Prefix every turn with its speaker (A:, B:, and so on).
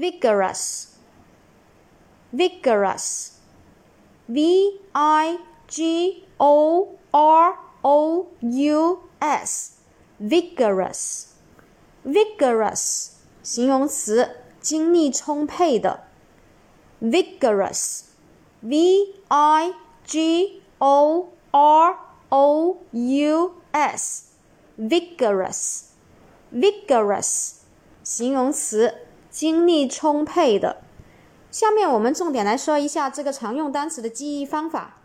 A: vigorous, vigorous, v i g o r o u s, vigorous, vigorous，形容词，精力充沛的。vigorous, v i g o r o u s, vigorous, vigorous，形容词。 精力充沛的。下面我们重点来说一下这个常用单词的记忆方法。